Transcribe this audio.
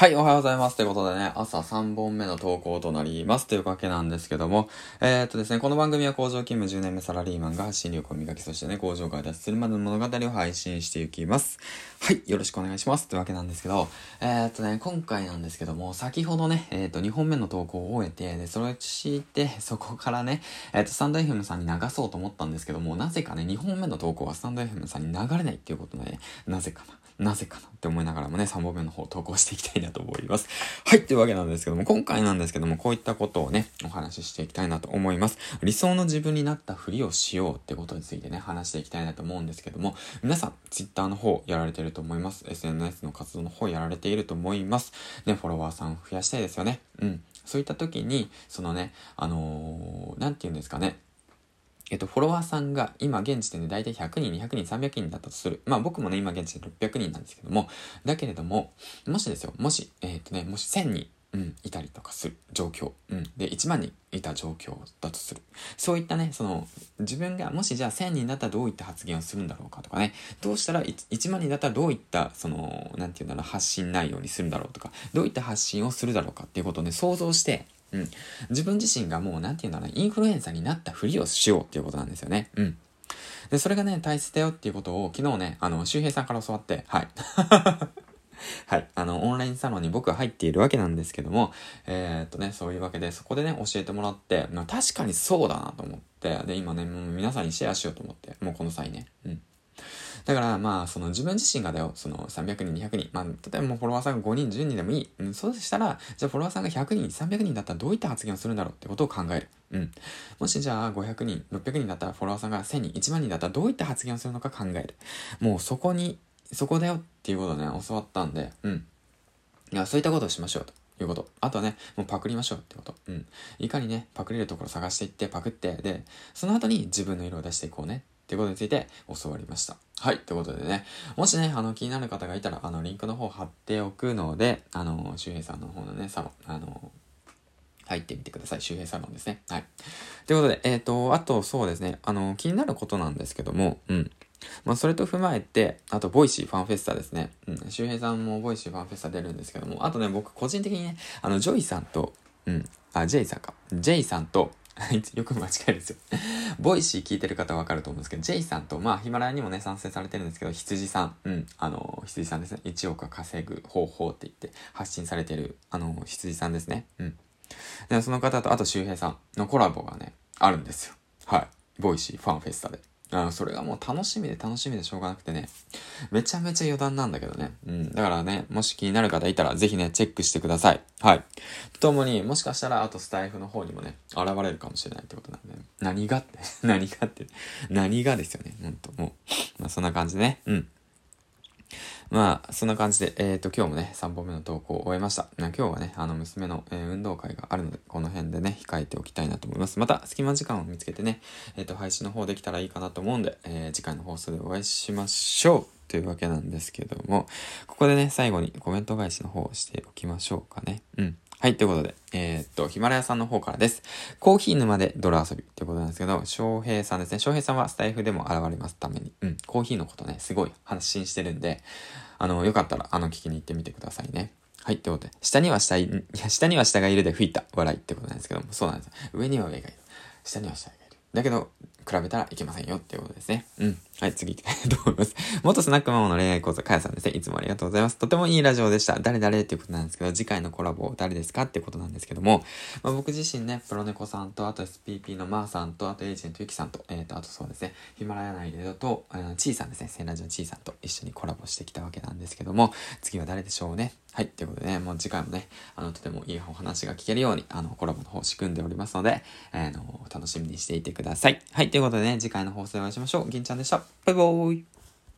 はい、おはようございます。ということでね、朝3本目の投稿となります。というわけなんですけども、えー、っとですね、この番組は工場勤務10年目サラリーマンが発信力を磨き、そしてね、工場から脱出するまでの物語を配信していきます。はい、よろしくお願いします。というわけなんですけど、えー、っとね、今回なんですけども、先ほどね、えー、っと、2本目の投稿を終えて、で、それをして、そこからね、えっと、スタンド FM さんに流そうと思ったんですけども、なぜかね、2本目の投稿はスタンド FM さんに流れないっていうことで、なぜかな。なぜかなって思いながらもね、3本目の方投稿していきたいなと思います。はい、というわけなんですけども、今回なんですけども、こういったことをね、お話ししていきたいなと思います。理想の自分になったふりをしようってことについてね、話していきたいなと思うんですけども、皆さん、Twitter の方やられてると思います。SNS の活動の方やられていると思います。ね、フォロワーさん増やしたいですよね。うん。そういった時に、そのね、あのー、なんて言うんですかね、えっと、フォロワーさんが今現時点で大体100人、200人、300人だったとする。まあ僕もね、今現時点で600人なんですけども、だけれども、もしですよ、もし、えっとね、もし1000人、うん、いたりとかする状況。うん。で、1万人いた状況だとする。そういったね、その、自分がもしじゃあ1000人だったらどういった発言をするんだろうかとかね、どうしたら 1, 1万人だったらどういった、その、なんていうんだろう、発信内容にするんだろうとか、どういった発信をするだろうかっていうことをね、想像して、うん。自分自身がもう、なんて言うんだろう、インフルエンサーになったふりをしようっていうことなんですよね。うん。で、それがね、大切だよっていうことを昨日ね、あの、周平さんから教わって、はい。はい。あの、オンラインサロンに僕は入っているわけなんですけども、えー、っとね、そういうわけで、そこでね、教えてもらって、まあ、確かにそうだなと思って、で、今ね、もう皆さんにシェアしようと思って、もうこの際ね。だからまあ、その自分自身がだよ、その300人、200人、まあ、例えばもうフォロワーさんが5人、10人でもいい。うん、そうしたら、じゃあフォロワーさんが100人、300人だったらどういった発言をするんだろうってことを考える。うん。もしじゃあ500人、600人だったらフォロワーさんが1000人、1万人だったらどういった発言をするのか考える。もうそこに、そこだよっていうことをね、教わったんで、うん。いや、そういったことをしましょうと。いうこと。あとはね、もうパクりましょうってこと。うん。いかにね、パクれるところ探していって、パクって、で、その後に自分の色を出していこうねっていうことについて教わりました。はい。ということでね、もしね、あの、気になる方がいたら、あの、リンクの方貼っておくので、あの、周平さんの方のね、サロン、あの、入ってみてください。周平サロンですね。はい。ということで、えっ、ー、と、あと、そうですね、あの、気になることなんですけども、うん。まあ、それと踏まえて、あと、ボイシーファンフェスタですね。うん。周平さんもボイシーファンフェスタ出るんですけども、あとね、僕、個人的にね、あの、ジョイさんと、うん、あ、ジェイさんか。ジェイさんと、よく間違えるんですよ。ボイシー聞いてる方はわかると思うんですけど、ジェイさんと、まあ、ヒマラヤにもね、賛成されてるんですけど、羊さん、うん、あの、羊さんですね。1億稼ぐ方法って言って発信されてる、あの、羊さんですね。うん。で、その方と、あと周平さんのコラボがね、あるんですよ。はい。ボイシーファンフェスタで。あそれがもう楽しみで楽しみでしょうがなくてね。めちゃめちゃ余談なんだけどね。うん。だからね、もし気になる方いたらぜひね、チェックしてください。はい。ともに、もしかしたら、あとスタイフの方にもね、現れるかもしれないってことなんで、ね、何がって 何がって何がですよね。ほんと、もう。まあそんな感じでね。うん。まあ、そんな感じで、えっ、ー、と、今日もね、3本目の投稿を終えました。今日はね、あの、娘の、えー、運動会があるので、この辺でね、控えておきたいなと思います。また、隙間時間を見つけてね、えっ、ー、と、配信の方できたらいいかなと思うんで、えー、次回の放送でお会いしましょうというわけなんですけども、ここでね、最後にコメント返しの方をしておきましょうかね。うん。はい、ということで、えー、っと、ヒマラヤさんの方からです。コーヒー沼で泥遊びってことなんですけど、翔平さんですね。翔平さんはスタイフでも現れますために、うん、コーヒーのことね、すごい発信してるんで、あの、よかったら、あの、聞きに行ってみてくださいね。はい、ってことで、下には下い、いや、下には下がいるで吹いた笑いってことなんですけども、そうなんです。上には上がいる。下には下がいる。だけど、比べたらいけませんよっていうことですね。うん。はい、次行きたいと思います？元スナックママの恋愛講座、かやさんですね。いつもありがとうございます。とてもいいラジオでした。誰誰っていうことなんですけど、次回のコラボ誰ですかってことなんですけども、まあ、僕自身ね、プロネコさんと、あと SPP のまーさんと、あとエージェントゆきさんと、えっ、ー、と、あとそうですね、ヒマラヤ内でだと、ちーさんですね、センラジオちーさんと一緒にコラボしてきたわけなんですけども、次は誰でしょうね？はい。ということでね、もう次回もね、あの、とてもいいお話が聞けるように、あの、コラボの方仕組んでおりますので、えー、の、楽しみにしていてください。はい。ということでね、次回の放送でお会いしましょう。銀ちゃんでした。バイバーイ。